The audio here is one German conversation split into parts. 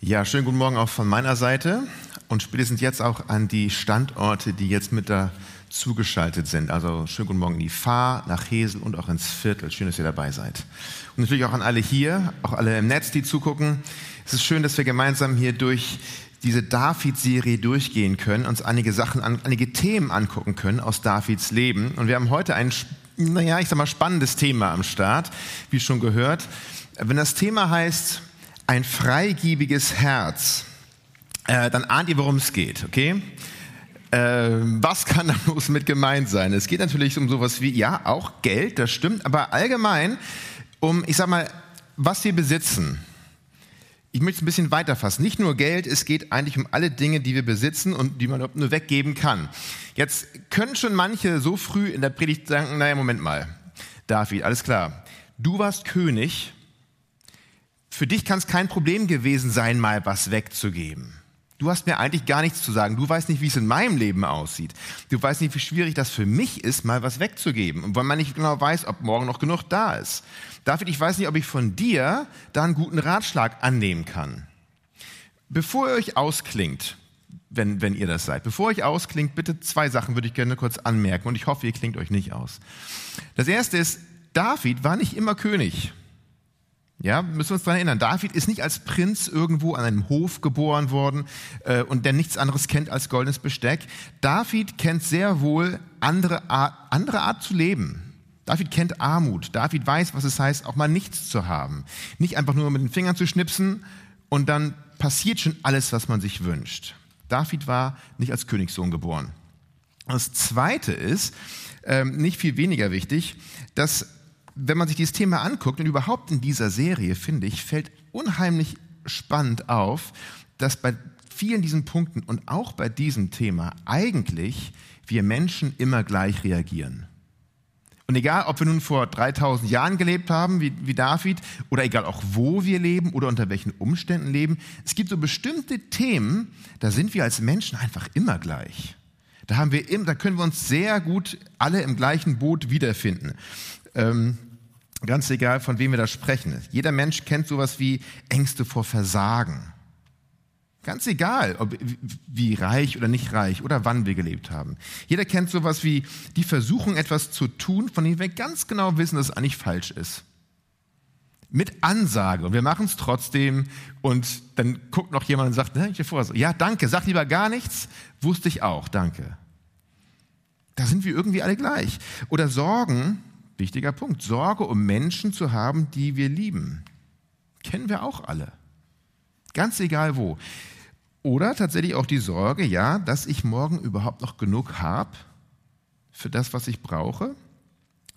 Ja, schönen guten Morgen auch von meiner Seite und spätestens jetzt auch an die Standorte, die jetzt mit da zugeschaltet sind. Also schönen guten Morgen in die Fahr, nach Hesel und auch ins Viertel. Schön, dass ihr dabei seid. Und natürlich auch an alle hier, auch alle im Netz, die zugucken. Es ist schön, dass wir gemeinsam hier durch diese David-Serie durchgehen können, uns einige Sachen, einige Themen angucken können aus Davids Leben. Und wir haben heute ein, naja, ich sag mal, spannendes Thema am Start, wie schon gehört. Wenn das Thema heißt, ein freigebiges Herz, äh, dann ahnt ihr, worum es geht, okay? Äh, was kann da bloß mit gemeint sein? Es geht natürlich um sowas wie, ja, auch Geld, das stimmt, aber allgemein um, ich sag mal, was wir besitzen. Ich möchte es ein bisschen weiter fassen. Nicht nur Geld, es geht eigentlich um alle Dinge, die wir besitzen und die man nur weggeben kann. Jetzt können schon manche so früh in der Predigt sagen, naja, Moment mal, David, alles klar. Du warst König für dich kann es kein Problem gewesen sein, mal was wegzugeben. Du hast mir eigentlich gar nichts zu sagen. Du weißt nicht, wie es in meinem Leben aussieht. Du weißt nicht, wie schwierig das für mich ist, mal was wegzugeben. Und weil man nicht genau weiß, ob morgen noch genug da ist. David, ich weiß nicht, ob ich von dir da einen guten Ratschlag annehmen kann. Bevor ihr euch ausklingt, wenn, wenn ihr das seid, bevor ihr euch ausklingt, bitte zwei Sachen würde ich gerne kurz anmerken. Und ich hoffe, ihr klingt euch nicht aus. Das erste ist, David war nicht immer König. Ja, müssen wir uns daran erinnern. David ist nicht als Prinz irgendwo an einem Hof geboren worden äh, und der nichts anderes kennt als goldenes Besteck. David kennt sehr wohl andere Art, andere Art zu leben. David kennt Armut. David weiß, was es heißt, auch mal nichts zu haben. Nicht einfach nur mit den Fingern zu schnipsen und dann passiert schon alles, was man sich wünscht. David war nicht als Königssohn geboren. Das Zweite ist, ähm, nicht viel weniger wichtig, dass wenn man sich dieses Thema anguckt und überhaupt in dieser Serie, finde ich, fällt unheimlich spannend auf, dass bei vielen diesen Punkten und auch bei diesem Thema eigentlich wir Menschen immer gleich reagieren. Und egal, ob wir nun vor 3000 Jahren gelebt haben, wie, wie David, oder egal auch wo wir leben oder unter welchen Umständen leben, es gibt so bestimmte Themen, da sind wir als Menschen einfach immer gleich. Da haben wir, da können wir uns sehr gut alle im gleichen Boot wiederfinden. Ähm, Ganz egal, von wem wir da sprechen. Jeder Mensch kennt sowas wie Ängste vor Versagen. Ganz egal, ob, wie reich oder nicht reich oder wann wir gelebt haben. Jeder kennt sowas wie die Versuchung, etwas zu tun, von dem wir ganz genau wissen, dass es eigentlich falsch ist. Mit Ansage. Und wir machen es trotzdem. Und dann guckt noch jemand und sagt, ne, ich vor, ja, danke, sag lieber gar nichts. Wusste ich auch, danke. Da sind wir irgendwie alle gleich. Oder Sorgen, Wichtiger Punkt. Sorge um Menschen zu haben, die wir lieben. Kennen wir auch alle. Ganz egal wo. Oder tatsächlich auch die Sorge, ja, dass ich morgen überhaupt noch genug habe für das, was ich brauche.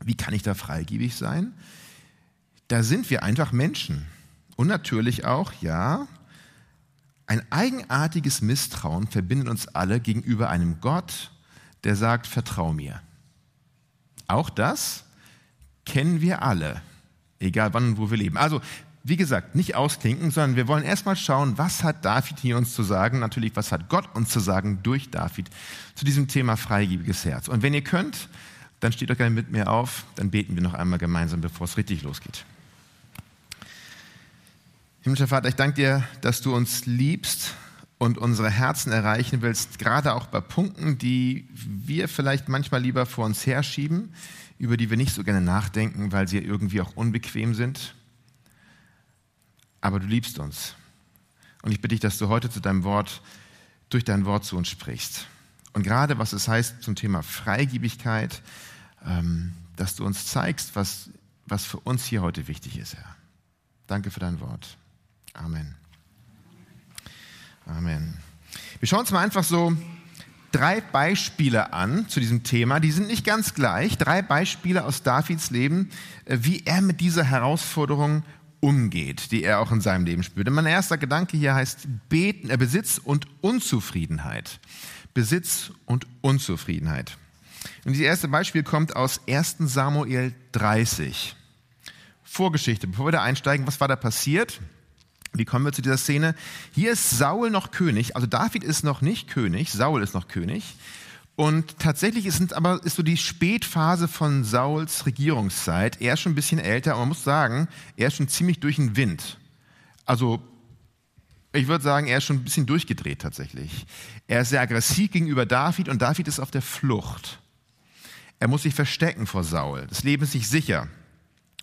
Wie kann ich da freigebig sein? Da sind wir einfach Menschen. Und natürlich auch, ja, ein eigenartiges Misstrauen verbindet uns alle gegenüber einem Gott, der sagt, vertrau mir. Auch das kennen wir alle, egal wann und wo wir leben. Also, wie gesagt, nicht ausklinken, sondern wir wollen erstmal schauen, was hat David hier uns zu sagen, natürlich, was hat Gott uns zu sagen durch David zu diesem Thema freigebiges Herz. Und wenn ihr könnt, dann steht doch gerne mit mir auf, dann beten wir noch einmal gemeinsam, bevor es richtig losgeht. Himmlischer Vater, ich danke dir, dass du uns liebst und unsere Herzen erreichen willst, gerade auch bei Punkten, die wir vielleicht manchmal lieber vor uns herschieben, über die wir nicht so gerne nachdenken, weil sie irgendwie auch unbequem sind. Aber du liebst uns. Und ich bitte dich, dass du heute zu deinem Wort, durch dein Wort zu uns sprichst. Und gerade was es heißt zum Thema Freigebigkeit, ähm, dass du uns zeigst, was, was für uns hier heute wichtig ist, Herr. Danke für dein Wort. Amen. Amen. Wir schauen uns mal einfach so drei Beispiele an zu diesem Thema. Die sind nicht ganz gleich. Drei Beispiele aus Davids Leben, äh, wie er mit dieser Herausforderung umgeht, die er auch in seinem Leben spürt. Und mein erster Gedanke hier heißt Beten, äh, Besitz und Unzufriedenheit. Besitz und Unzufriedenheit. Und dieses erste Beispiel kommt aus 1 Samuel 30. Vorgeschichte, bevor wir da einsteigen, was war da passiert? Wie kommen wir zu dieser Szene? Hier ist Saul noch König, also David ist noch nicht König, Saul ist noch König. Und tatsächlich ist aber ist so die Spätphase von Sauls Regierungszeit. Er ist schon ein bisschen älter, aber man muss sagen, er ist schon ziemlich durch den Wind. Also ich würde sagen, er ist schon ein bisschen durchgedreht tatsächlich. Er ist sehr aggressiv gegenüber David und David ist auf der Flucht. Er muss sich verstecken vor Saul. Das Leben ist nicht sicher.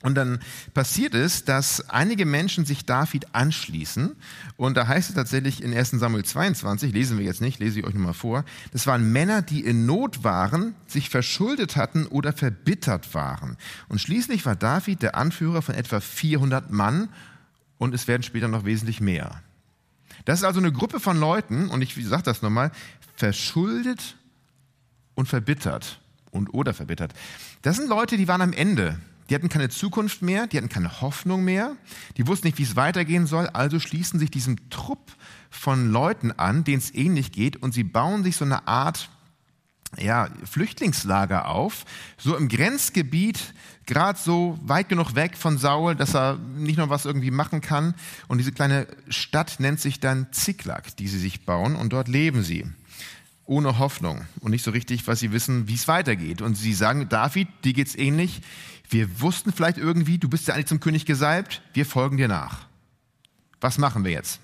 Und dann passiert es, dass einige Menschen sich David anschließen. Und da heißt es tatsächlich in 1 Samuel 22, lesen wir jetzt nicht, lese ich euch nochmal vor, das waren Männer, die in Not waren, sich verschuldet hatten oder verbittert waren. Und schließlich war David der Anführer von etwa 400 Mann und es werden später noch wesentlich mehr. Das ist also eine Gruppe von Leuten, und ich sage das nochmal, verschuldet und verbittert und oder verbittert. Das sind Leute, die waren am Ende. Die hatten keine Zukunft mehr, die hatten keine Hoffnung mehr, die wussten nicht, wie es weitergehen soll, also schließen sich diesem Trupp von Leuten an, denen es ähnlich geht, und sie bauen sich so eine Art ja, Flüchtlingslager auf, so im Grenzgebiet, gerade so weit genug weg von Saul, dass er nicht noch was irgendwie machen kann. Und diese kleine Stadt nennt sich dann Ziklag, die sie sich bauen, und dort leben sie. Ohne Hoffnung und nicht so richtig, was sie wissen, wie es weitergeht. Und sie sagen, David, dir geht's ähnlich. Wir wussten vielleicht irgendwie, du bist ja eigentlich zum König gesalbt, wir folgen dir nach. Was machen wir jetzt?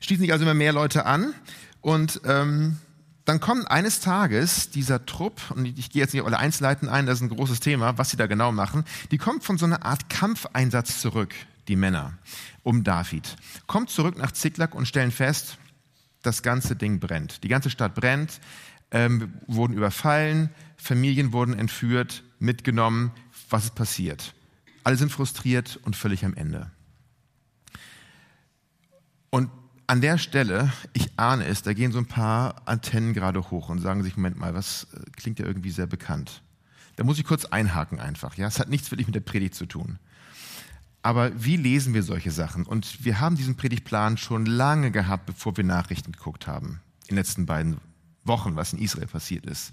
Schließen sich also immer mehr Leute an und ähm, dann kommt eines Tages dieser Trupp, und ich gehe jetzt nicht auf alle Einzelheiten ein, das ist ein großes Thema, was sie da genau machen, die kommt von so einer Art Kampfeinsatz zurück, die Männer, um David. Kommt zurück nach Ziklag und stellen fest, das ganze Ding brennt. Die ganze Stadt brennt, ähm, wurden überfallen, Familien wurden entführt, mitgenommen. Was ist passiert? Alle sind frustriert und völlig am Ende. Und an der Stelle, ich ahne es, da gehen so ein paar Antennen gerade hoch und sagen sich, Moment mal, was äh, klingt ja irgendwie sehr bekannt. Da muss ich kurz einhaken einfach. Ja, es hat nichts wirklich mit der Predigt zu tun. Aber wie lesen wir solche Sachen? Und wir haben diesen Predigtplan schon lange gehabt, bevor wir Nachrichten geguckt haben. In den letzten beiden Wochen, was in Israel passiert ist.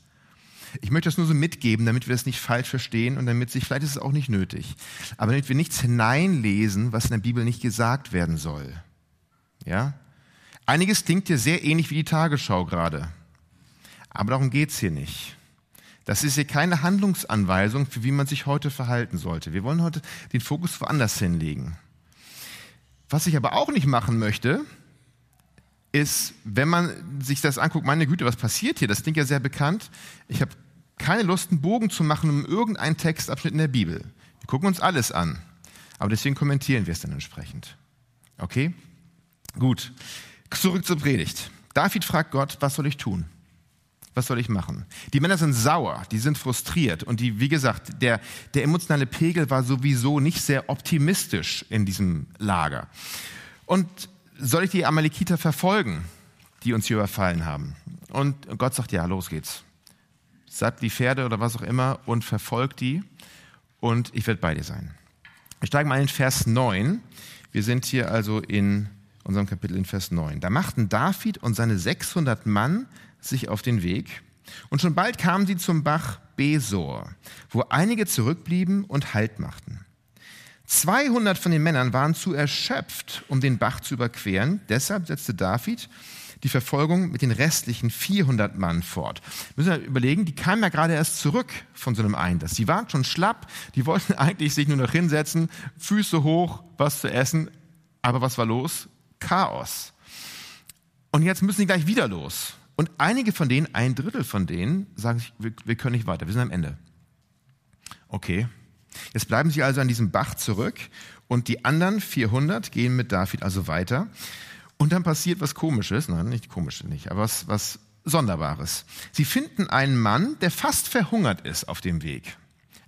Ich möchte das nur so mitgeben, damit wir das nicht falsch verstehen und damit sich, vielleicht ist es auch nicht nötig, aber damit wir nichts hineinlesen, was in der Bibel nicht gesagt werden soll. Ja? Einiges klingt hier sehr ähnlich wie die Tagesschau gerade. Aber darum geht's hier nicht. Das ist hier keine Handlungsanweisung, für wie man sich heute verhalten sollte. Wir wollen heute den Fokus woanders hinlegen. Was ich aber auch nicht machen möchte, ist, wenn man sich das anguckt, meine Güte, was passiert hier? Das klingt ja sehr bekannt. Ich habe keine Lust, einen Bogen zu machen um irgendeinen Textabschnitt in der Bibel. Wir gucken uns alles an. Aber deswegen kommentieren wir es dann entsprechend. Okay? Gut. Zurück zur Predigt. David fragt Gott, was soll ich tun? Was soll ich machen? Die Männer sind sauer, die sind frustriert und die, wie gesagt, der, der emotionale Pegel war sowieso nicht sehr optimistisch in diesem Lager. Und soll ich die Amalekiter verfolgen, die uns hier überfallen haben? Und Gott sagt, ja, los geht's. Satt die Pferde oder was auch immer und verfolgt die und ich werde bei dir sein. Wir steigen mal in Vers 9. Wir sind hier also in unserem Kapitel in Vers 9. Da machten David und seine 600 Mann sich auf den Weg und schon bald kamen sie zum Bach Besor, wo einige zurückblieben und Halt machten. 200 von den Männern waren zu erschöpft, um den Bach zu überqueren. Deshalb setzte David die Verfolgung mit den restlichen 400 Mann fort. Müssen wir überlegen, die kamen ja gerade erst zurück von so einem Einsatz. Die waren schon schlapp, die wollten eigentlich sich nur noch hinsetzen, Füße hoch, was zu essen. Aber was war los? Chaos. Und jetzt müssen sie gleich wieder los. Und einige von denen, ein Drittel von denen, sagen sich, wir, wir können nicht weiter, wir sind am Ende. Okay. Jetzt bleiben sie also an diesem Bach zurück und die anderen 400 gehen mit David also weiter. Und dann passiert was Komisches, nein, nicht Komisches nicht, aber was, was Sonderbares. Sie finden einen Mann, der fast verhungert ist auf dem Weg.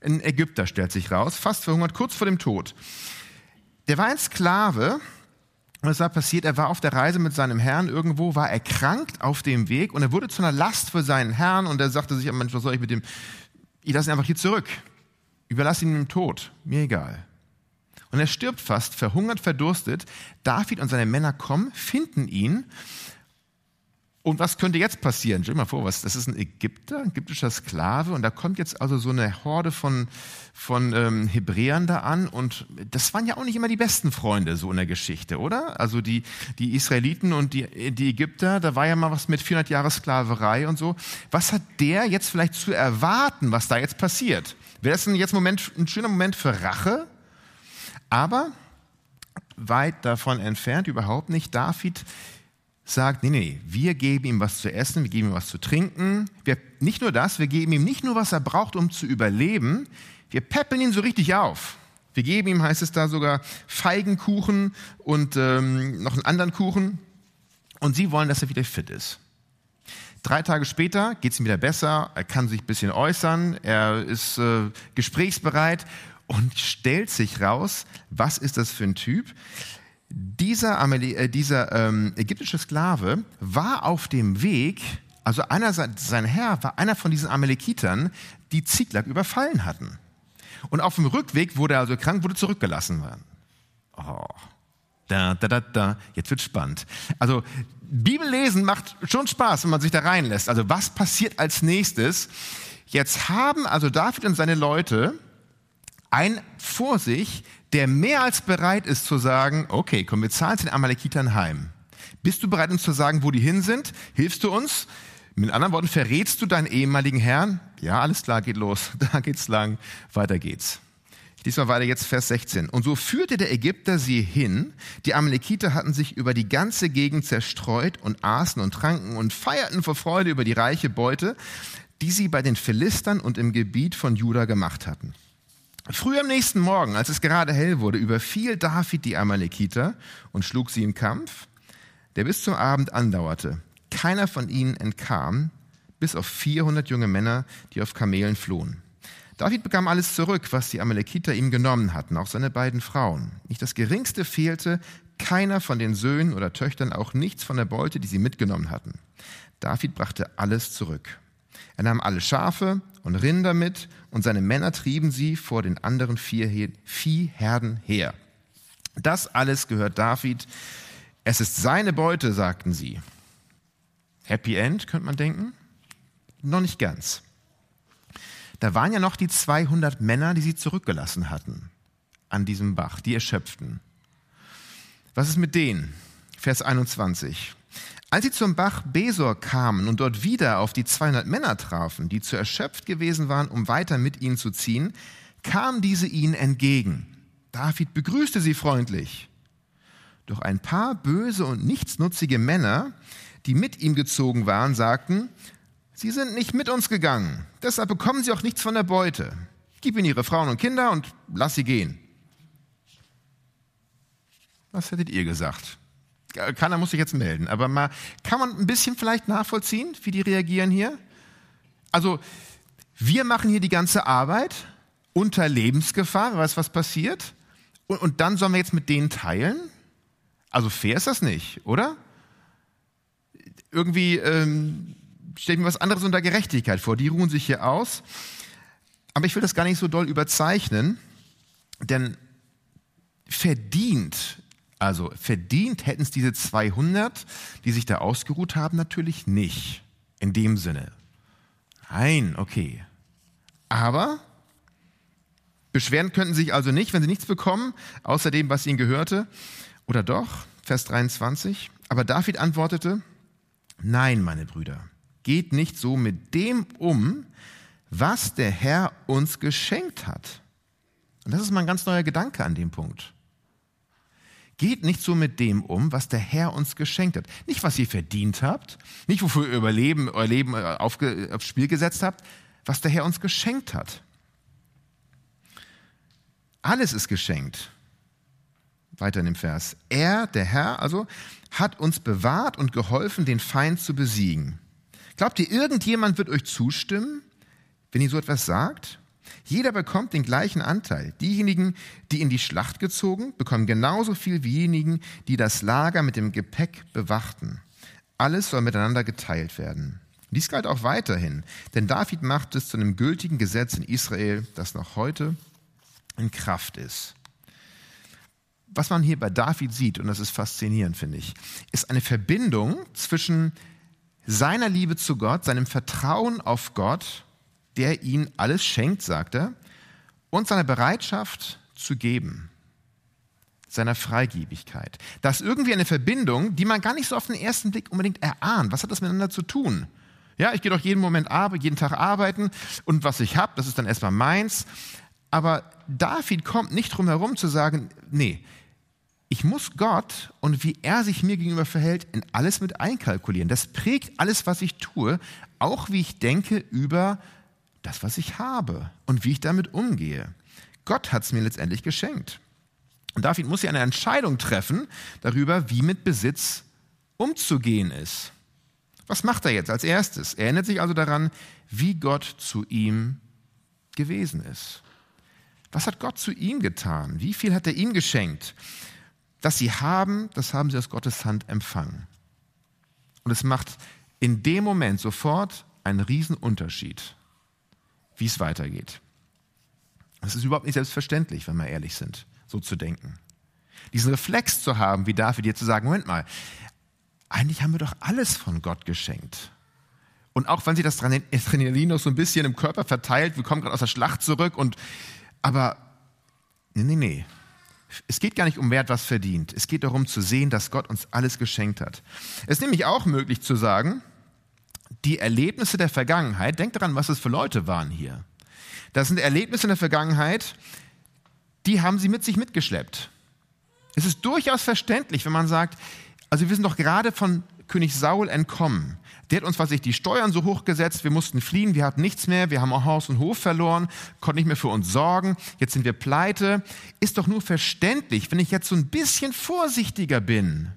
Ein Ägypter stellt sich raus, fast verhungert, kurz vor dem Tod. Der war ein Sklave und es war passiert, er war auf der Reise mit seinem Herrn irgendwo, war erkrankt auf dem Weg und er wurde zu einer Last für seinen Herrn und er sagte sich, Mensch, was soll ich mit dem, ich lasse ihn einfach hier zurück. Überlasse ihn dem Tod, mir egal. Und er stirbt fast, verhungert, verdurstet. David und seine Männer kommen, finden ihn und was könnte jetzt passieren? Stell dir mal vor, was, das ist ein Ägypter, ein ägyptischer Sklave und da kommt jetzt also so eine Horde von, von ähm, Hebräern da an und das waren ja auch nicht immer die besten Freunde so in der Geschichte, oder? Also die, die Israeliten und die, die Ägypter, da war ja mal was mit 400 Jahre Sklaverei und so. Was hat der jetzt vielleicht zu erwarten, was da jetzt passiert? Wäre das denn jetzt Moment, ein schöner Moment für Rache? Aber weit davon entfernt, überhaupt nicht. David sagt, nee, nee, wir geben ihm was zu essen, wir geben ihm was zu trinken. Wir, nicht nur das, wir geben ihm nicht nur, was er braucht, um zu überleben, wir peppeln ihn so richtig auf. Wir geben ihm, heißt es da sogar, Feigenkuchen und ähm, noch einen anderen Kuchen. Und sie wollen, dass er wieder fit ist. Drei Tage später geht es ihm wieder besser, er kann sich ein bisschen äußern, er ist äh, gesprächsbereit und stellt sich raus, was ist das für ein Typ? Dieser, äh, dieser ähm, ägyptische Sklave war auf dem Weg, also einer, sein Herr war einer von diesen Amalekitern, die Ziklag überfallen hatten. Und auf dem Rückweg wurde er also krank, wurde zurückgelassen worden. Oh. Da, da, da, da. Jetzt wird spannend. Also Bibellesen macht schon Spaß, wenn man sich da reinlässt. Also was passiert als nächstes? Jetzt haben also David und seine Leute ein vor sich, der mehr als bereit ist zu sagen, okay, komm, wir zahlen den Amalekitern heim. Bist du bereit, uns zu sagen, wo die hin sind? Hilfst du uns? Mit anderen Worten, verrätst du deinen ehemaligen Herrn? Ja, alles klar, geht los. Da geht's lang. Weiter geht's. Diesmal weiter jetzt Vers 16. Und so führte der Ägypter sie hin. Die Amalekiter hatten sich über die ganze Gegend zerstreut und aßen und tranken und feierten vor Freude über die reiche Beute, die sie bei den Philistern und im Gebiet von Juda gemacht hatten. Früh am nächsten Morgen, als es gerade hell wurde, überfiel David die Amalekiter und schlug sie im Kampf, der bis zum Abend andauerte. Keiner von ihnen entkam, bis auf 400 junge Männer, die auf Kamelen flohen. David bekam alles zurück, was die Amalekiter ihm genommen hatten, auch seine beiden Frauen. Nicht das geringste fehlte, keiner von den Söhnen oder Töchtern, auch nichts von der Beute, die sie mitgenommen hatten. David brachte alles zurück. Er nahm alle Schafe und Rinder mit und seine Männer trieben sie vor den anderen Viehherden her. Das alles gehört David. Es ist seine Beute, sagten sie. Happy End, könnte man denken? Noch nicht ganz. Da waren ja noch die 200 Männer, die sie zurückgelassen hatten an diesem Bach, die erschöpften. Was ist mit denen? Vers 21. Als sie zum Bach Besor kamen und dort wieder auf die 200 Männer trafen, die zu erschöpft gewesen waren, um weiter mit ihnen zu ziehen, kamen diese ihnen entgegen. David begrüßte sie freundlich. Doch ein paar böse und nichtsnutzige Männer, die mit ihm gezogen waren, sagten, Sie sind nicht mit uns gegangen, deshalb bekommen Sie auch nichts von der Beute. Gib ihnen ihre Frauen und Kinder und lass sie gehen. Was hättet ihr gesagt? Keiner muss sich jetzt melden, aber mal, kann man ein bisschen vielleicht nachvollziehen, wie die reagieren hier? Also, wir machen hier die ganze Arbeit unter Lebensgefahr, wer weiß, was passiert, und, und dann sollen wir jetzt mit denen teilen? Also fair ist das nicht, oder? Irgendwie ähm, stelle ich mir was anderes unter Gerechtigkeit vor. Die ruhen sich hier aus. Aber ich will das gar nicht so doll überzeichnen, denn verdient also verdient hätten es diese 200, die sich da ausgeruht haben, natürlich nicht. In dem Sinne. Nein, okay. Aber beschweren könnten sich also nicht, wenn sie nichts bekommen, außer dem, was ihnen gehörte. Oder doch? Vers 23. Aber David antwortete, nein, meine Brüder, geht nicht so mit dem um, was der Herr uns geschenkt hat. Und das ist mal ein ganz neuer Gedanke an dem Punkt. Geht nicht so mit dem um, was der Herr uns geschenkt hat. Nicht, was ihr verdient habt, nicht, wofür ihr Überleben, euer Leben äh, auf, aufs Spiel gesetzt habt, was der Herr uns geschenkt hat. Alles ist geschenkt. Weiter in dem Vers. Er, der Herr, also, hat uns bewahrt und geholfen, den Feind zu besiegen. Glaubt ihr, irgendjemand wird euch zustimmen, wenn ihr so etwas sagt? Jeder bekommt den gleichen Anteil. Diejenigen, die in die Schlacht gezogen, bekommen genauso viel wie diejenigen, die das Lager mit dem Gepäck bewachten. Alles soll miteinander geteilt werden. Dies galt auch weiterhin, denn David macht es zu einem gültigen Gesetz in Israel, das noch heute in Kraft ist. Was man hier bei David sieht, und das ist faszinierend, finde ich, ist eine Verbindung zwischen seiner Liebe zu Gott, seinem Vertrauen auf Gott der ihn alles schenkt, sagt er, und seiner Bereitschaft zu geben, seiner Freigebigkeit. Das ist irgendwie eine Verbindung, die man gar nicht so auf den ersten Blick unbedingt erahnt. Was hat das miteinander zu tun? Ja, ich gehe doch jeden Moment jeden Tag arbeiten und was ich habe, das ist dann erstmal meins. Aber David kommt nicht drum herum zu sagen, nee, ich muss Gott und wie er sich mir gegenüber verhält, in alles mit einkalkulieren. Das prägt alles, was ich tue, auch wie ich denke über das, was ich habe und wie ich damit umgehe. Gott hat es mir letztendlich geschenkt. Und David muss ja eine Entscheidung treffen darüber, wie mit Besitz umzugehen ist. Was macht er jetzt als erstes? Er erinnert sich also daran, wie Gott zu ihm gewesen ist. Was hat Gott zu ihm getan? Wie viel hat er ihm geschenkt? Das sie haben, das haben sie aus Gottes Hand empfangen. Und es macht in dem Moment sofort einen Riesenunterschied, wie es weitergeht. Das ist überhaupt nicht selbstverständlich, wenn wir ehrlich sind, so zu denken. Diesen Reflex zu haben, wie David dir zu sagen, Moment mal, eigentlich haben wir doch alles von Gott geschenkt. Und auch wenn sich das Adrenalin noch so ein bisschen im Körper verteilt, wir kommen gerade aus der Schlacht zurück und, aber, nee, nee, nee. Es geht gar nicht um, wer etwas verdient. Es geht darum zu sehen, dass Gott uns alles geschenkt hat. Es ist nämlich auch möglich zu sagen, die Erlebnisse der Vergangenheit, denkt daran, was es für Leute waren hier. Das sind Erlebnisse in der Vergangenheit, die haben sie mit sich mitgeschleppt. Es ist durchaus verständlich, wenn man sagt, also wir sind doch gerade von König Saul entkommen. Der hat uns, was ich, die Steuern so hochgesetzt, wir mussten fliehen, wir hatten nichts mehr, wir haben auch Haus und Hof verloren, konnten nicht mehr für uns sorgen, jetzt sind wir pleite. Ist doch nur verständlich, wenn ich jetzt so ein bisschen vorsichtiger bin.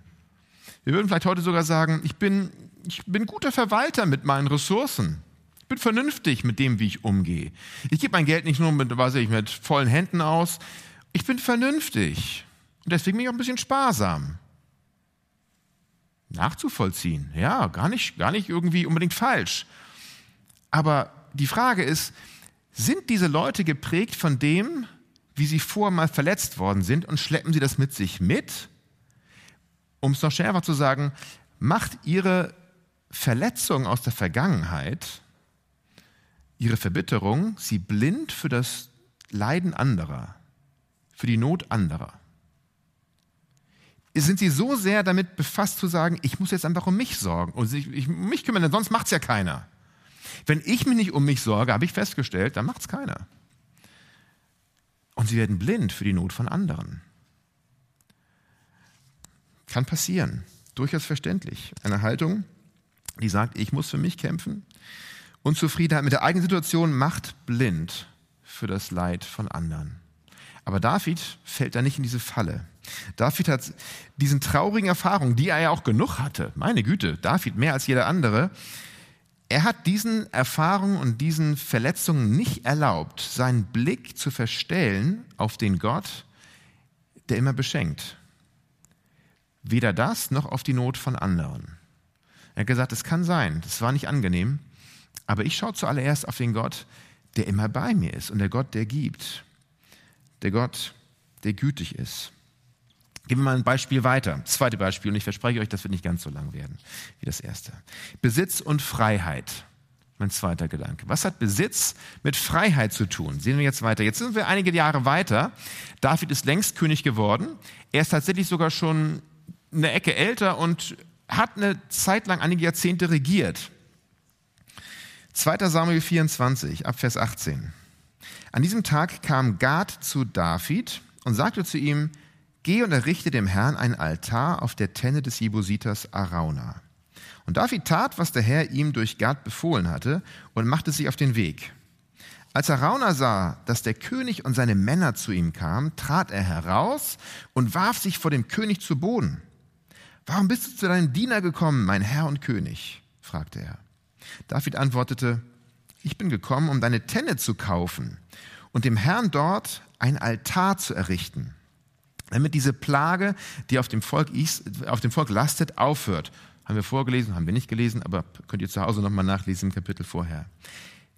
Wir würden vielleicht heute sogar sagen, ich bin, ich bin guter Verwalter mit meinen Ressourcen. Ich bin vernünftig mit dem, wie ich umgehe. Ich gebe mein Geld nicht nur mit, weiß ich, mit vollen Händen aus. Ich bin vernünftig. Und deswegen bin ich auch ein bisschen sparsam. Nachzuvollziehen. Ja, gar nicht, gar nicht irgendwie unbedingt falsch. Aber die Frage ist, sind diese Leute geprägt von dem, wie sie vorher mal verletzt worden sind und schleppen sie das mit sich mit? Um es noch schärfer zu sagen, macht ihre Verletzung aus der Vergangenheit ihre Verbitterung sie blind für das Leiden anderer, für die Not anderer. Sind sie so sehr damit befasst zu sagen, ich muss jetzt einfach um mich sorgen und ich, ich, um mich kümmern, denn sonst macht es ja keiner. Wenn ich mich nicht um mich sorge, habe ich festgestellt, dann macht es keiner. Und sie werden blind für die Not von anderen. Kann passieren, durchaus verständlich. Eine Haltung, die sagt, ich muss für mich kämpfen, Unzufriedenheit mit der eigenen Situation macht blind für das Leid von anderen. Aber David fällt da nicht in diese Falle. David hat diesen traurigen Erfahrungen, die er ja auch genug hatte, meine Güte, David mehr als jeder andere, er hat diesen Erfahrungen und diesen Verletzungen nicht erlaubt, seinen Blick zu verstellen auf den Gott, der immer beschenkt. Weder das noch auf die Not von anderen. Er hat gesagt, es kann sein, das war nicht angenehm, aber ich schaue zuallererst auf den Gott, der immer bei mir ist und der Gott, der gibt. Der Gott, der gütig ist. Geben wir mal ein Beispiel weiter. Das zweite Beispiel, und ich verspreche euch, das wird nicht ganz so lang werden wie das erste. Besitz und Freiheit. Mein zweiter Gedanke. Was hat Besitz mit Freiheit zu tun? Sehen wir jetzt weiter. Jetzt sind wir einige Jahre weiter. David ist längst König geworden. Er ist tatsächlich sogar schon eine Ecke älter und hat eine Zeit lang, einige Jahrzehnte regiert. 2. Samuel 24, Abvers 18. An diesem Tag kam Gad zu David und sagte zu ihm, Geh und errichte dem Herrn ein Altar auf der Tenne des Jebusiters Arauna. Und David tat, was der Herr ihm durch Gad befohlen hatte und machte sich auf den Weg. Als Arauna sah, dass der König und seine Männer zu ihm kamen, trat er heraus und warf sich vor dem König zu Boden. Warum bist du zu deinem Diener gekommen, mein Herr und König? fragte er. David antwortete, ich bin gekommen, um deine Tenne zu kaufen und dem Herrn dort ein Altar zu errichten, damit diese Plage, die auf dem Volk, auf dem Volk lastet, aufhört. Haben wir vorgelesen, haben wir nicht gelesen, aber könnt ihr zu Hause nochmal nachlesen im Kapitel vorher.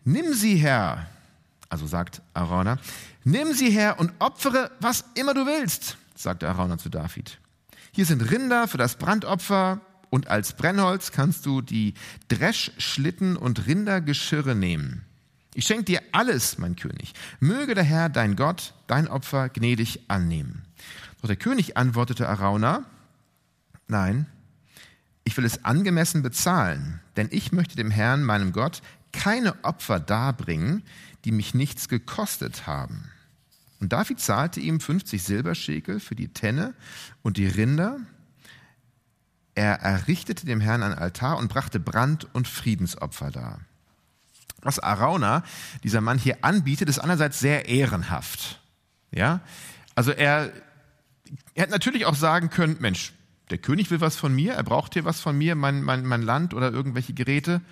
Nimm sie her, also sagt Arona, nimm sie her und opfere, was immer du willst, sagte Arona zu David. Hier sind Rinder für das Brandopfer, und als Brennholz kannst du die Dreschschlitten und Rindergeschirre nehmen. Ich schenke dir alles, mein König. Möge der Herr, dein Gott, dein Opfer gnädig annehmen. Doch der König antwortete Arauna, nein, ich will es angemessen bezahlen, denn ich möchte dem Herrn, meinem Gott, keine Opfer darbringen, die mich nichts gekostet haben. Und David zahlte ihm 50 Silberschekel für die Tenne und die Rinder. Er errichtete dem Herrn ein Altar und brachte Brand- und Friedensopfer dar. Was Arauna, dieser Mann hier anbietet, ist einerseits sehr ehrenhaft. Ja? Also er, er hätte natürlich auch sagen können, Mensch, der König will was von mir, er braucht hier was von mir, mein, mein, mein Land oder irgendwelche Geräte.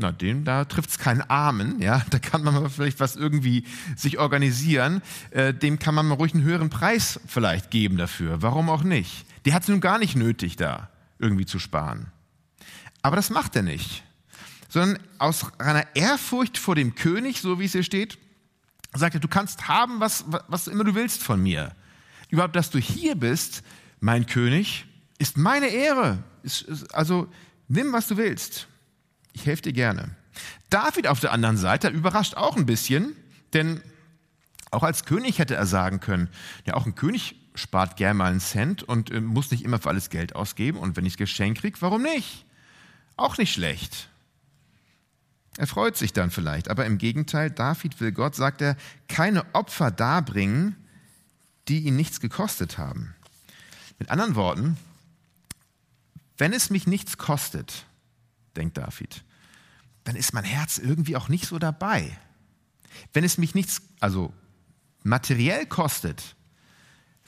Na, dem, da trifft es keinen Armen, ja, da kann man mal vielleicht was irgendwie sich organisieren, äh, dem kann man mal ruhig einen höheren Preis vielleicht geben dafür, warum auch nicht. Die hat es nun gar nicht nötig, da irgendwie zu sparen. Aber das macht er nicht, sondern aus einer Ehrfurcht vor dem König, so wie es hier steht, sagt er, du kannst haben, was, was immer du willst von mir. Überhaupt, dass du hier bist, mein König, ist meine Ehre. Ist, ist, also nimm, was du willst. Ich helfe dir gerne. David auf der anderen Seite überrascht auch ein bisschen, denn auch als König hätte er sagen können, ja, auch ein König spart gern mal einen Cent und äh, muss nicht immer für alles Geld ausgeben. Und wenn ich Geschenk kriege, warum nicht? Auch nicht schlecht. Er freut sich dann vielleicht, aber im Gegenteil, David will Gott, sagt er, keine Opfer darbringen, die ihn nichts gekostet haben. Mit anderen Worten, wenn es mich nichts kostet, denkt David, dann ist mein Herz irgendwie auch nicht so dabei. Wenn es mich nichts, also materiell kostet,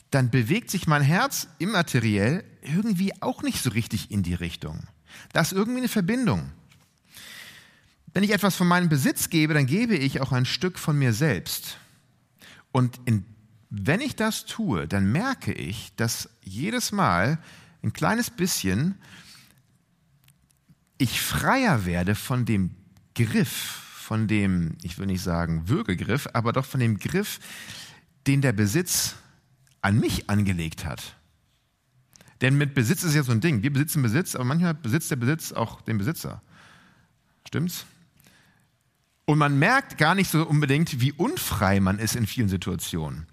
dann bewegt sich mein Herz immateriell irgendwie auch nicht so richtig in die Richtung. Da ist irgendwie eine Verbindung. Wenn ich etwas von meinem Besitz gebe, dann gebe ich auch ein Stück von mir selbst. Und in wenn ich das tue, dann merke ich, dass jedes Mal ein kleines bisschen ich freier werde von dem Griff, von dem, ich will nicht sagen Würgegriff, aber doch von dem Griff, den der Besitz an mich angelegt hat. Denn mit Besitz ist ja so ein Ding. Wir besitzen Besitz, aber manchmal besitzt der Besitz auch den Besitzer. Stimmt's? Und man merkt gar nicht so unbedingt, wie unfrei man ist in vielen Situationen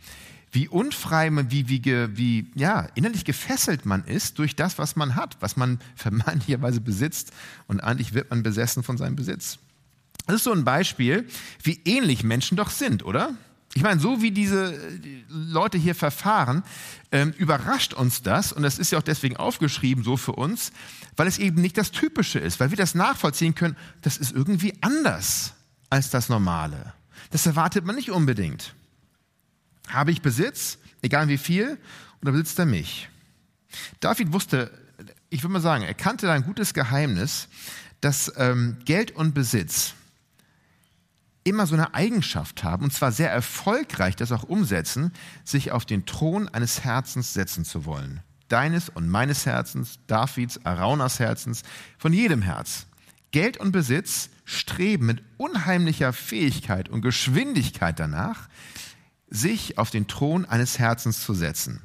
wie unfrei wie, wie, wie ja, innerlich gefesselt man ist durch das, was man hat, was man vermeintlicherweise besitzt. Und eigentlich wird man besessen von seinem Besitz. Das ist so ein Beispiel, wie ähnlich Menschen doch sind, oder? Ich meine, so wie diese Leute hier verfahren, ähm, überrascht uns das, und das ist ja auch deswegen aufgeschrieben so für uns, weil es eben nicht das Typische ist, weil wir das nachvollziehen können, das ist irgendwie anders als das Normale. Das erwartet man nicht unbedingt. Habe ich Besitz, egal wie viel, oder besitzt er mich? David wusste, ich würde mal sagen, er kannte ein gutes Geheimnis, dass ähm, Geld und Besitz immer so eine Eigenschaft haben, und zwar sehr erfolgreich das auch umsetzen, sich auf den Thron eines Herzens setzen zu wollen. Deines und meines Herzens, Davids, Araunas Herzens, von jedem Herz. Geld und Besitz streben mit unheimlicher Fähigkeit und Geschwindigkeit danach, sich auf den Thron eines Herzens zu setzen.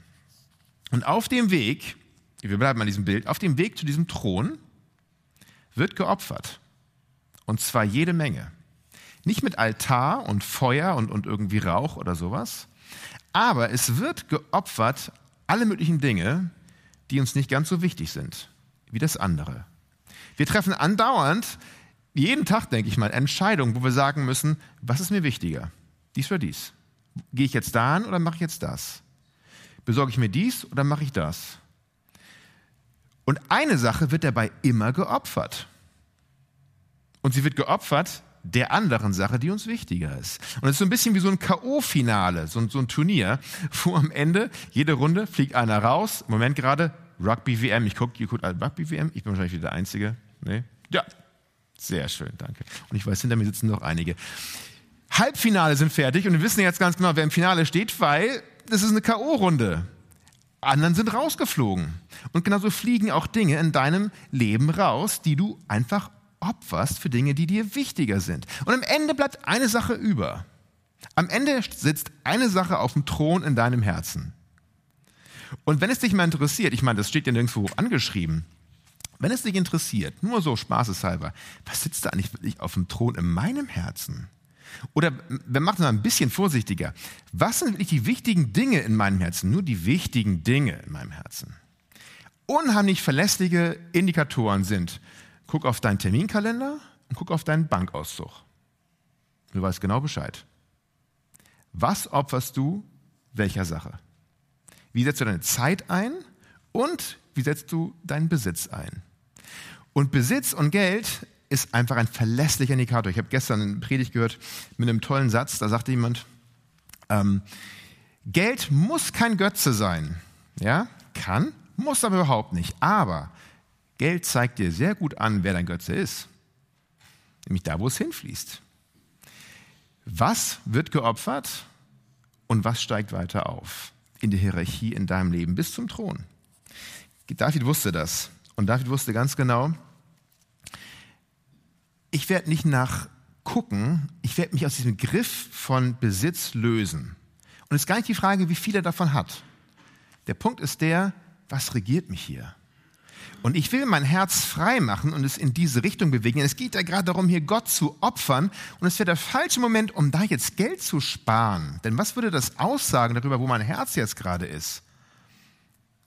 Und auf dem Weg, wir bleiben an diesem Bild, auf dem Weg zu diesem Thron wird geopfert. Und zwar jede Menge. Nicht mit Altar und Feuer und, und irgendwie Rauch oder sowas, aber es wird geopfert alle möglichen Dinge, die uns nicht ganz so wichtig sind wie das andere. Wir treffen andauernd, jeden Tag denke ich mal, Entscheidungen, wo wir sagen müssen, was ist mir wichtiger? Dies oder dies? Gehe ich jetzt dahin oder mache ich jetzt das? Besorge ich mir dies oder mache ich das? Und eine Sache wird dabei immer geopfert. Und sie wird geopfert der anderen Sache, die uns wichtiger ist. Und es ist so ein bisschen wie so ein K.O.-Finale, so, so, ein Turnier, wo am Ende jede Runde fliegt einer raus. Moment gerade Rugby-WM. Ich gucke, ihr guckt alle Rugby-WM. Ich bin wahrscheinlich wieder der Einzige. Nee? Ja, sehr schön, danke. Und ich weiß, hinter mir sitzen noch einige. Halbfinale sind fertig und wir wissen jetzt ganz genau, wer im Finale steht, weil das ist eine K.O.-Runde. Anderen sind rausgeflogen. Und genauso fliegen auch Dinge in deinem Leben raus, die du einfach opferst für Dinge, die dir wichtiger sind. Und am Ende bleibt eine Sache über. Am Ende sitzt eine Sache auf dem Thron in deinem Herzen. Und wenn es dich mal interessiert, ich meine, das steht ja nirgendwo angeschrieben, wenn es dich interessiert, nur so spaßeshalber, was sitzt da eigentlich wirklich auf dem Thron in meinem Herzen? Oder wir machen es mal ein bisschen vorsichtiger. Was sind wirklich die wichtigen Dinge in meinem Herzen? Nur die wichtigen Dinge in meinem Herzen. Unheimlich verlässliche Indikatoren sind, guck auf deinen Terminkalender und guck auf deinen Bankauszug. Du weißt genau Bescheid. Was opferst du welcher Sache? Wie setzt du deine Zeit ein und wie setzt du deinen Besitz ein? Und Besitz und Geld ist einfach ein verlässlicher Indikator. Ich habe gestern eine Predigt gehört mit einem tollen Satz, da sagte jemand, ähm, Geld muss kein Götze sein. Ja, kann, muss aber überhaupt nicht. Aber Geld zeigt dir sehr gut an, wer dein Götze ist. Nämlich da, wo es hinfließt. Was wird geopfert und was steigt weiter auf in der Hierarchie in deinem Leben bis zum Thron? David wusste das. Und David wusste ganz genau, ich werde nicht nach gucken, ich werde mich aus diesem Griff von Besitz lösen. Und es ist gar nicht die Frage, wie viel er davon hat. Der Punkt ist der, was regiert mich hier? Und ich will mein Herz frei machen und es in diese Richtung bewegen. Es geht ja gerade darum, hier Gott zu opfern. Und es wäre der falsche Moment, um da jetzt Geld zu sparen. Denn was würde das aussagen darüber, wo mein Herz jetzt gerade ist?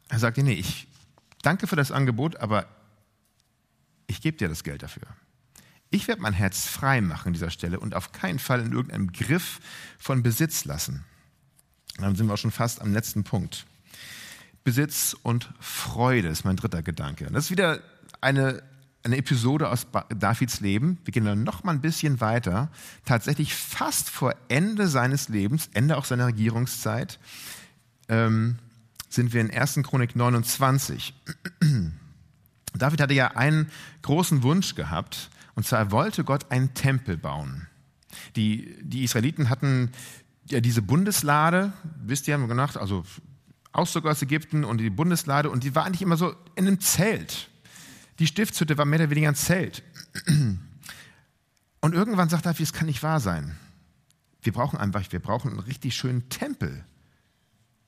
Er sagt, nee, ich danke für das Angebot, aber ich gebe dir das Geld dafür. Ich werde mein Herz frei machen an dieser Stelle und auf keinen Fall in irgendeinem Griff von Besitz lassen. Dann sind wir auch schon fast am letzten Punkt. Besitz und Freude ist mein dritter Gedanke. Das ist wieder eine, eine Episode aus Davids Leben. Wir gehen dann noch mal ein bisschen weiter. Tatsächlich fast vor Ende seines Lebens, Ende auch seiner Regierungszeit, ähm, sind wir in 1. Chronik 29. David hatte ja einen großen Wunsch gehabt, und zwar wollte Gott einen Tempel bauen. Die, die Israeliten hatten ja diese Bundeslade, wisst ihr, haben wir gedacht, also Auszug aus Ägypten und die Bundeslade und die war eigentlich immer so in einem Zelt. Die Stiftshütte war mehr oder weniger ein Zelt. Und irgendwann sagt David, das kann nicht wahr sein. Wir brauchen einfach, wir brauchen einen richtig schönen Tempel.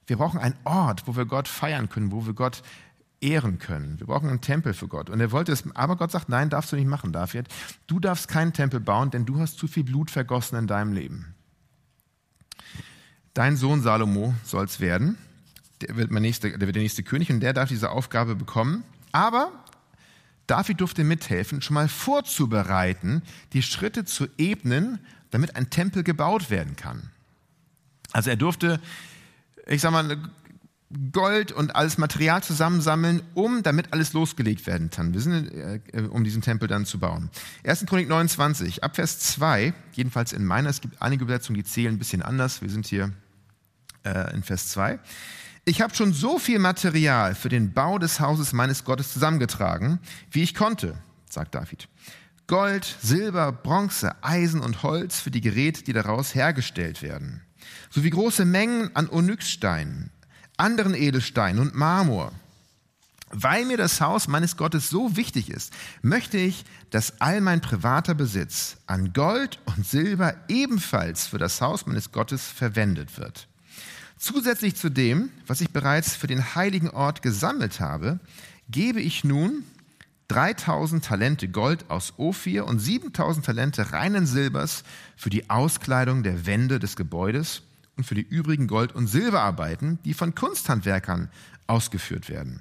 Wir brauchen einen Ort, wo wir Gott feiern können, wo wir Gott ehren können. Wir brauchen einen Tempel für Gott. Und er wollte es, aber Gott sagt, nein, darfst du nicht machen, David. Du darfst keinen Tempel bauen, denn du hast zu viel Blut vergossen in deinem Leben. Dein Sohn Salomo soll es werden der wird, mein nächster, der wird der nächste König und der darf diese Aufgabe bekommen. Aber David durfte mithelfen, schon mal vorzubereiten, die Schritte zu ebnen, damit ein Tempel gebaut werden kann. Also er durfte, ich sag mal, Gold und alles Material zusammensammeln, um damit alles losgelegt werden kann. Wir sind, äh, um diesen Tempel dann zu bauen. 1. Chronik 29, Abvers 2, jedenfalls in meiner, es gibt einige Übersetzungen, die zählen ein bisschen anders. Wir sind hier äh, in Vers 2. Ich habe schon so viel Material für den Bau des Hauses meines Gottes zusammengetragen, wie ich konnte, sagt David. Gold, Silber, Bronze, Eisen und Holz für die Geräte, die daraus hergestellt werden, sowie große Mengen an Onyxsteinen, anderen Edelsteinen und Marmor. Weil mir das Haus meines Gottes so wichtig ist, möchte ich, dass all mein privater Besitz an Gold und Silber ebenfalls für das Haus meines Gottes verwendet wird. Zusätzlich zu dem, was ich bereits für den heiligen Ort gesammelt habe, gebe ich nun 3000 Talente Gold aus Ophir und 7000 Talente reinen Silbers für die Auskleidung der Wände des Gebäudes und für die übrigen Gold- und Silberarbeiten, die von Kunsthandwerkern ausgeführt werden.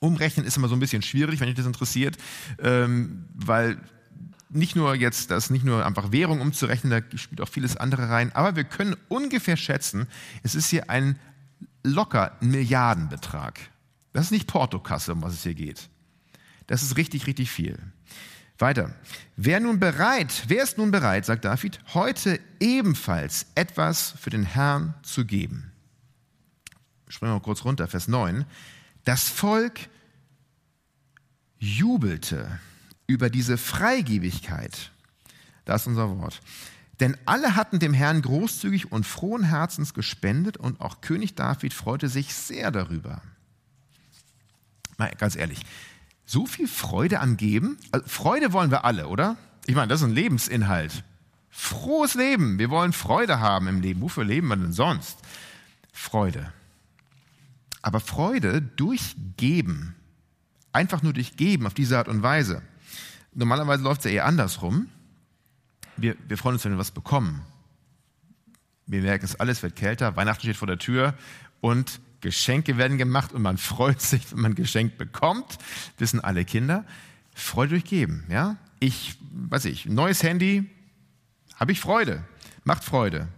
Umrechnen ist immer so ein bisschen schwierig, wenn dich das interessiert, ähm, weil nicht nur jetzt, das nicht nur einfach Währung umzurechnen, da spielt auch vieles andere rein, aber wir können ungefähr schätzen, es ist hier ein locker Milliardenbetrag. Das ist nicht Portokasse, um was es hier geht. Das ist richtig, richtig viel. Weiter. Wer nun bereit, wer ist nun bereit, sagt David, heute ebenfalls etwas für den Herrn zu geben? Springen wir mal kurz runter, Vers 9. Das Volk jubelte über diese Freigebigkeit. Das ist unser Wort. Denn alle hatten dem Herrn großzügig und frohen Herzens gespendet und auch König David freute sich sehr darüber. Mal ganz ehrlich, so viel Freude am Geben? Also Freude wollen wir alle, oder? Ich meine, das ist ein Lebensinhalt. Frohes Leben. Wir wollen Freude haben im Leben. Wofür leben wir denn sonst? Freude. Aber Freude durch Geben. Einfach nur durch Geben auf diese Art und Weise. Normalerweise läuft es ja eher andersrum. Wir, wir freuen uns, wenn wir was bekommen. Wir merken es, alles wird kälter, Weihnachten steht vor der Tür und Geschenke werden gemacht und man freut sich, wenn man Geschenk bekommt. Wissen alle Kinder. Freude durchgeben, ja? Ich, weiß ich, neues Handy, habe ich Freude, macht Freude.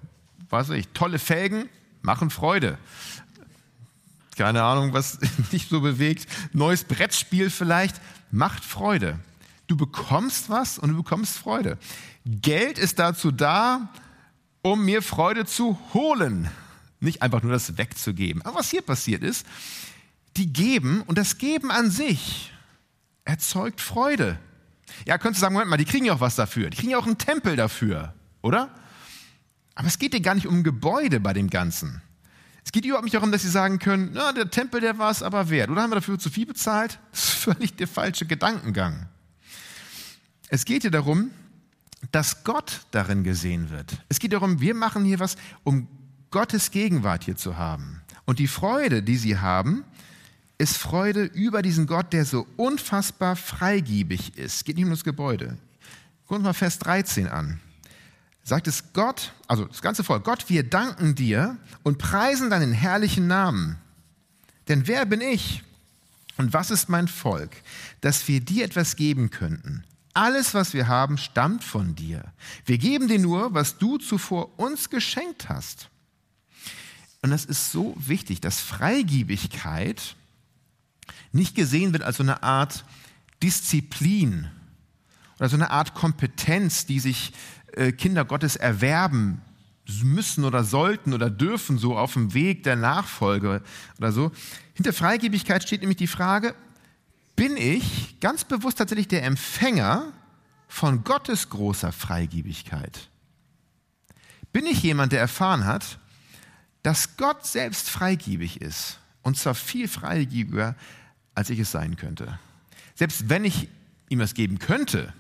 weiß ich, tolle Felgen machen Freude. Keine Ahnung, was dich so bewegt. Neues Brettspiel vielleicht macht Freude. Du bekommst was und du bekommst Freude. Geld ist dazu da, um mir Freude zu holen, nicht einfach nur das wegzugeben. Aber was hier passiert ist, die geben und das Geben an sich erzeugt Freude. Ja, könntest du sagen, Moment mal, die kriegen ja auch was dafür. Die kriegen ja auch einen Tempel dafür, oder? Aber es geht dir gar nicht um Gebäude bei dem Ganzen. Es geht überhaupt nicht darum, dass sie sagen können, na, der Tempel, der war es aber wert. Oder haben wir dafür zu viel bezahlt? Das ist völlig der falsche Gedankengang. Es geht hier darum, dass Gott darin gesehen wird. Es geht darum, wir machen hier was, um Gottes Gegenwart hier zu haben. Und die Freude, die sie haben, ist Freude über diesen Gott, der so unfassbar freigiebig ist. Geht nicht um das Gebäude. Gucken wir mal Vers 13 an sagt es Gott, also das ganze Volk, Gott, wir danken dir und preisen deinen herrlichen Namen. Denn wer bin ich und was ist mein Volk, dass wir dir etwas geben könnten? Alles, was wir haben, stammt von dir. Wir geben dir nur, was du zuvor uns geschenkt hast. Und das ist so wichtig, dass Freigiebigkeit nicht gesehen wird als so eine Art Disziplin oder so eine Art Kompetenz, die sich äh, Kinder Gottes erwerben müssen oder sollten oder dürfen, so auf dem Weg der Nachfolge oder so. Hinter Freigebigkeit steht nämlich die Frage, bin ich ganz bewusst tatsächlich der Empfänger von Gottes großer Freigebigkeit? Bin ich jemand, der erfahren hat, dass Gott selbst freigebig ist und zwar viel freigebiger, als ich es sein könnte? Selbst wenn ich ihm das geben könnte,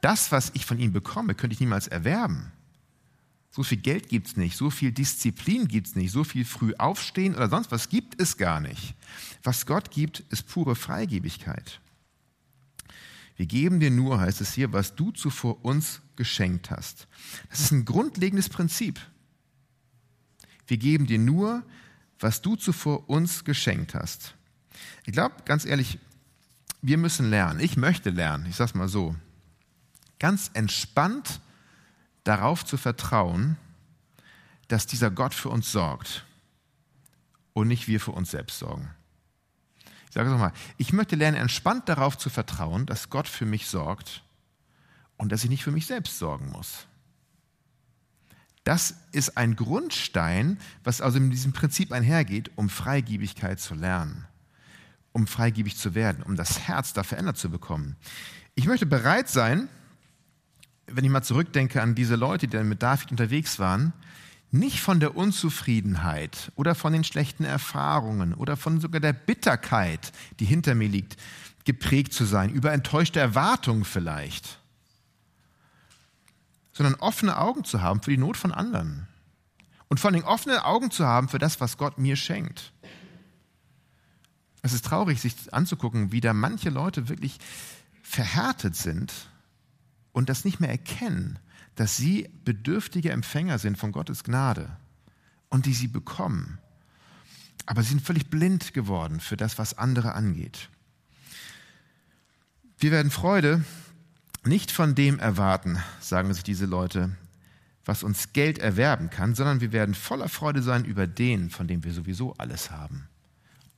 das, was ich von ihm bekomme, könnte ich niemals erwerben. So viel Geld gibt es nicht, so viel Disziplin gibt es nicht, so viel früh aufstehen oder sonst was gibt es gar nicht. Was Gott gibt, ist pure Freigebigkeit. Wir geben dir nur, heißt es hier, was du zuvor uns geschenkt hast. Das ist ein grundlegendes Prinzip. Wir geben dir nur, was du zuvor uns geschenkt hast. Ich glaube, ganz ehrlich, wir müssen lernen. Ich möchte lernen. Ich sage es mal so ganz entspannt darauf zu vertrauen, dass dieser Gott für uns sorgt und nicht wir für uns selbst sorgen. Ich sage es nochmal, ich möchte lernen, entspannt darauf zu vertrauen, dass Gott für mich sorgt und dass ich nicht für mich selbst sorgen muss. Das ist ein Grundstein, was also mit diesem Prinzip einhergeht, um Freigiebigkeit zu lernen, um freigiebig zu werden, um das Herz da verändert zu bekommen. Ich möchte bereit sein, wenn ich mal zurückdenke an diese Leute, die dann mit David unterwegs waren, nicht von der Unzufriedenheit oder von den schlechten Erfahrungen oder von sogar der Bitterkeit, die hinter mir liegt, geprägt zu sein, über enttäuschte Erwartungen vielleicht, sondern offene Augen zu haben für die Not von anderen und vor allem offene Augen zu haben für das, was Gott mir schenkt. Es ist traurig, sich anzugucken, wie da manche Leute wirklich verhärtet sind und das nicht mehr erkennen, dass sie bedürftige Empfänger sind von Gottes Gnade und die sie bekommen. Aber sie sind völlig blind geworden für das, was andere angeht. Wir werden Freude nicht von dem erwarten, sagen sich diese Leute, was uns Geld erwerben kann, sondern wir werden voller Freude sein über den, von dem wir sowieso alles haben.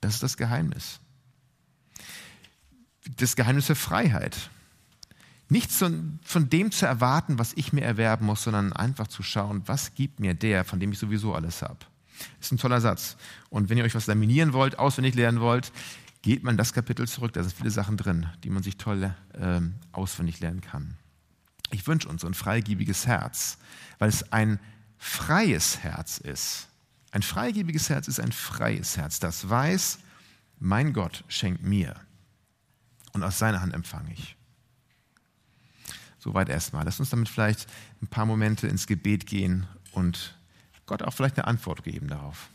Das ist das Geheimnis. Das Geheimnis der Freiheit. Nichts von dem zu erwarten, was ich mir erwerben muss, sondern einfach zu schauen, was gibt mir der, von dem ich sowieso alles habe. Ist ein toller Satz. Und wenn ihr euch was laminieren wollt, auswendig lernen wollt, geht man das Kapitel zurück. Da sind viele Sachen drin, die man sich toll ähm, auswendig lernen kann. Ich wünsche uns ein freigiebiges Herz, weil es ein freies Herz ist. Ein freigiebiges Herz ist ein freies Herz, das weiß, mein Gott schenkt mir und aus seiner Hand empfange ich. Soweit erstmal. Lass uns damit vielleicht ein paar Momente ins Gebet gehen und Gott auch vielleicht eine Antwort geben darauf.